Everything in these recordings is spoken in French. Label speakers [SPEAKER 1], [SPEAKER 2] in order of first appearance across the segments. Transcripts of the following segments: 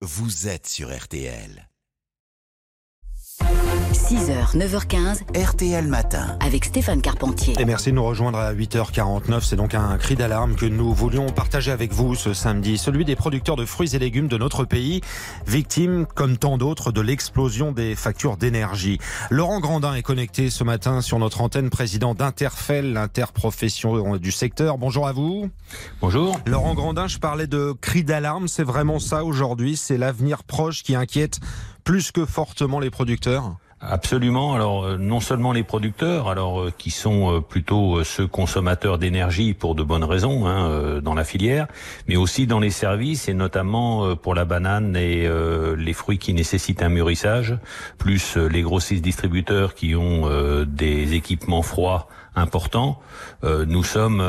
[SPEAKER 1] vous êtes sur RTL.
[SPEAKER 2] 6h, 9h15,
[SPEAKER 1] RTL Matin.
[SPEAKER 2] avec Stéphane Carpentier.
[SPEAKER 3] Et merci de nous rejoindre à 8h49. C'est donc un cri d'alarme que nous voulions partager avec vous ce samedi. Celui des producteurs de fruits et légumes de notre pays, victimes, comme tant d'autres, de l'explosion des factures d'énergie. Laurent Grandin est connecté ce matin sur notre antenne, président d'Interfel, l'interprofession du secteur. Bonjour à vous.
[SPEAKER 4] Bonjour.
[SPEAKER 3] Laurent Grandin, je parlais de cri d'alarme. C'est vraiment ça aujourd'hui. C'est l'avenir proche qui inquiète plus que fortement les producteurs.
[SPEAKER 4] Absolument. Alors euh, non seulement les producteurs, alors euh, qui sont euh, plutôt ceux consommateurs d'énergie pour de bonnes raisons hein, dans la filière, mais aussi dans les services et notamment pour la banane et les fruits qui nécessitent un mûrissage, plus les grossistes distributeurs qui ont des équipements froids importants. Nous sommes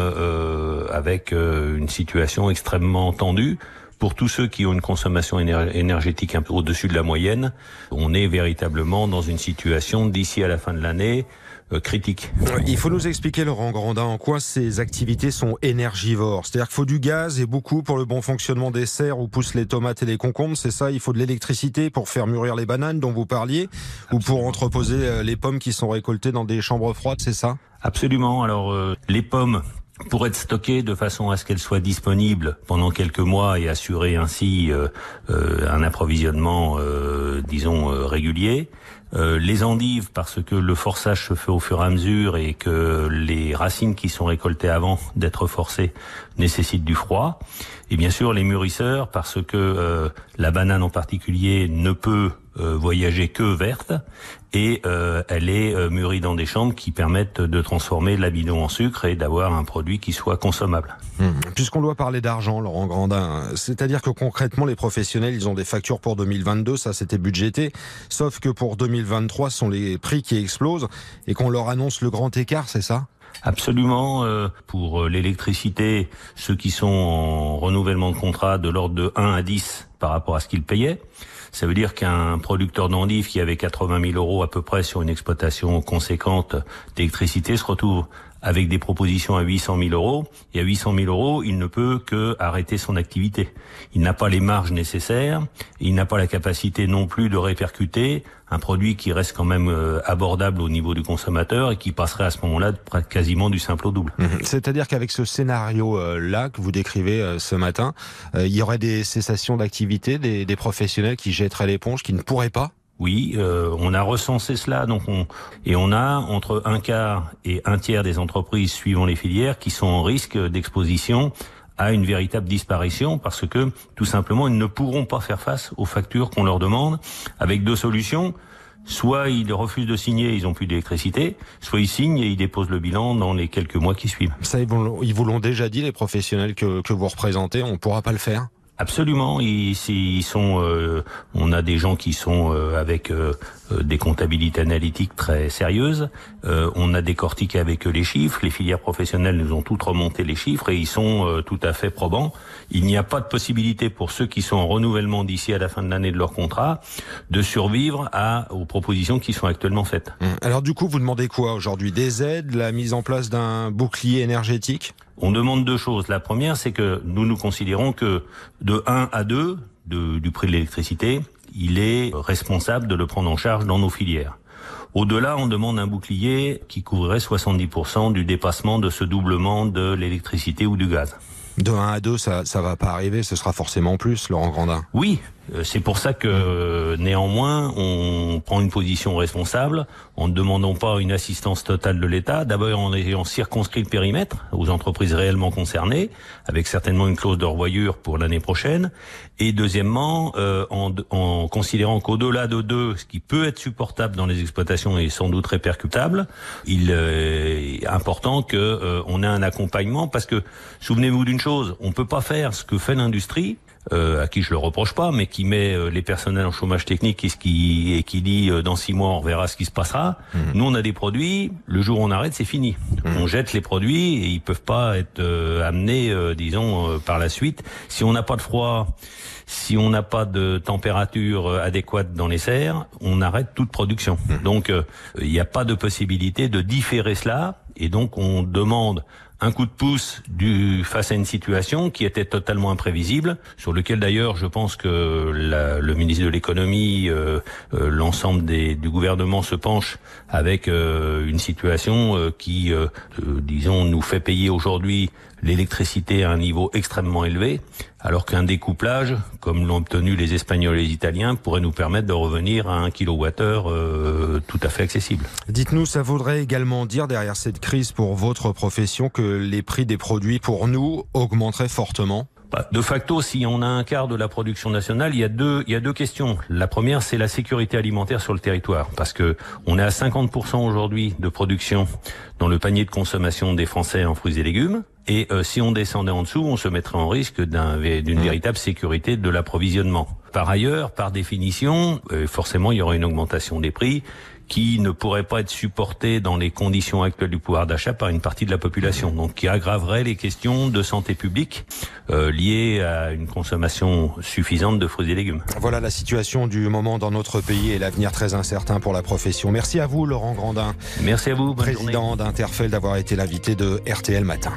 [SPEAKER 4] avec une situation extrêmement tendue. Pour tous ceux qui ont une consommation éner- énergétique un peu au-dessus de la moyenne, on est véritablement dans une situation d'ici à la fin de l'année euh, critique.
[SPEAKER 3] Il faut nous expliquer, Laurent Grandin, en quoi ces activités sont énergivores. C'est-à-dire qu'il faut du gaz et beaucoup pour le bon fonctionnement des serres où poussent les tomates et les concombres. C'est ça, il faut de l'électricité pour faire mûrir les bananes dont vous parliez ou pour entreposer euh, les pommes qui sont récoltées dans des chambres froides, c'est ça?
[SPEAKER 4] Absolument. Alors euh, les pommes pour être stockées de façon à ce qu'elles soient disponibles pendant quelques mois et assurer ainsi euh, euh, un approvisionnement, euh, disons, euh, régulier. Euh, les endives parce que le forçage se fait au fur et à mesure et que les racines qui sont récoltées avant d'être forcées nécessitent du froid. Et bien sûr les mûrisseurs parce que la banane en particulier ne peut voyager que verte et euh, elle est euh, mûrie dans des chambres qui permettent de transformer l'amidon en sucre et d'avoir un produit qui soit consommable.
[SPEAKER 3] Puisqu'on doit parler d'argent, Laurent Grandin, c'est-à-dire que concrètement, les professionnels, ils ont des factures pour 2022, ça c'était budgété, sauf que pour 2023, ce sont les prix qui explosent et qu'on leur annonce le grand écart, c'est ça?
[SPEAKER 4] Absolument. euh, pour euh, l'électricité, ceux qui sont en renouvellement de contrat de l'ordre de 1 à 10 par rapport à ce qu'ils payaient. Ça veut dire qu'un producteur d'endives qui avait 80 000 euros à peu près sur une exploitation conséquente d'électricité se retrouve avec des propositions à 800 000 euros. Et à 800 000 euros, il ne peut que arrêter son activité. Il n'a pas les marges nécessaires. Il n'a pas la capacité non plus de répercuter un produit qui reste quand même euh, abordable au niveau du consommateur et qui passerait à ce moment-là quasiment du simple au double.
[SPEAKER 3] C'est-à-dire qu'avec ce scénario-là que vous décrivez euh, ce matin, euh, il y aurait des cessations d'activité, des professionnels qui jetteraient l'éponge, qui ne pourraient pas
[SPEAKER 4] Oui, euh, on a recensé cela, donc on et on a entre un quart et un tiers des entreprises suivant les filières qui sont en risque d'exposition à une véritable disparition parce que tout simplement ils ne pourront pas faire face aux factures qu'on leur demande avec deux solutions. Soit ils refusent de signer, ils ont plus d'électricité, soit ils signent et ils déposent le bilan dans les quelques mois qui suivent.
[SPEAKER 3] Ça, ils vous l'ont- déjà dit, les professionnels que, que vous représentez, on ne pourra pas le faire
[SPEAKER 4] Absolument, ils, ils sont. euh, on a des gens qui sont euh, avec euh, euh, des comptabilités analytiques très sérieuses. Euh, on a décortiqué avec eux les chiffres. Les filières professionnelles nous ont toutes remonté les chiffres et ils sont euh, tout à fait probants. Il n'y a pas de possibilité pour ceux qui sont en renouvellement d'ici à la fin de l'année de leur contrat de survivre à aux propositions qui sont actuellement faites.
[SPEAKER 3] Hum. Alors du coup, vous demandez quoi aujourd'hui? Des aides, la mise en place d'un bouclier énergétique?
[SPEAKER 4] On demande deux choses. La première, c'est que nous nous considérons que de 1 à 2 de- du prix de l'électricité, il est responsable de le prendre en charge dans nos filières. Au-delà, on demande un bouclier qui couvrirait 70% du dépassement de ce doublement de l'électricité ou du gaz.
[SPEAKER 3] De 1 à 2, ça ça va pas arriver, ce sera forcément plus, Laurent Grandin.
[SPEAKER 4] Oui, c'est pour ça que euh, néanmoins on prend une position responsable en ne demandant pas une assistance totale de l'État. D'abord en ayant circonscrit le périmètre aux entreprises réellement concernées, avec certainement une clause de revoyure pour l'année prochaine. Et deuxièmement, euh, en, en considérant qu'au-delà de deux, ce qui peut être supportable dans les exploitations est sans doute répercutable, il euh, est important que euh, ait un accompagnement parce que souvenez-vous d'une chose, on peut pas faire ce que fait l'industrie euh, à qui je le reproche pas, mais qui met euh, les personnels en chômage technique et, ce qui, et qui dit euh, dans six mois on verra ce qui se passera. Nous on a des produits, le jour où on arrête c'est fini. On jette les produits et ils peuvent pas être euh, amenés, euh, disons, euh, par la suite. Si on n'a pas de froid, si on n'a pas de température adéquate dans les serres, on arrête toute production. Donc euh, il n'y a pas de possibilité de différer cela et donc on demande un coup de pouce du, face à une situation qui était totalement imprévisible, sur lequel d'ailleurs je pense que la, le ministre de l'économie, euh, euh, l'ensemble du gouvernement se penche avec euh, une situation euh, qui, euh, disons, nous fait payer aujourd'hui l'électricité à un niveau extrêmement élevé, alors qu'un découplage, comme l'ont obtenu les Espagnols et les Italiens, pourrait nous permettre de revenir à un kilowattheure euh, tout à fait accessible.
[SPEAKER 3] Dites-nous, ça voudrait également dire derrière cette crise pour votre profession que les prix des produits pour nous augmenteraient fortement?
[SPEAKER 4] Bah, de facto, si on a un quart de la production nationale, il y a deux, il y a deux questions. La première, c'est la sécurité alimentaire sur le territoire, parce que on est à 50% aujourd'hui de production dans le panier de consommation des Français en fruits et légumes. Et euh, si on descendait en dessous, on se mettrait en risque d'une mmh. véritable sécurité de l'approvisionnement. Par ailleurs, par définition, euh, forcément, il y aura une augmentation des prix qui ne pourrait pas être supporté dans les conditions actuelles du pouvoir d'achat par une partie de la population, donc qui aggraverait les questions de santé publique euh, liées à une consommation suffisante de fruits et légumes.
[SPEAKER 3] Voilà la situation du moment dans notre pays et l'avenir très incertain pour la profession. Merci à vous, Laurent Grandin.
[SPEAKER 4] Merci à vous.
[SPEAKER 3] Président d'Interfel d'avoir été l'invité de RTL Matin.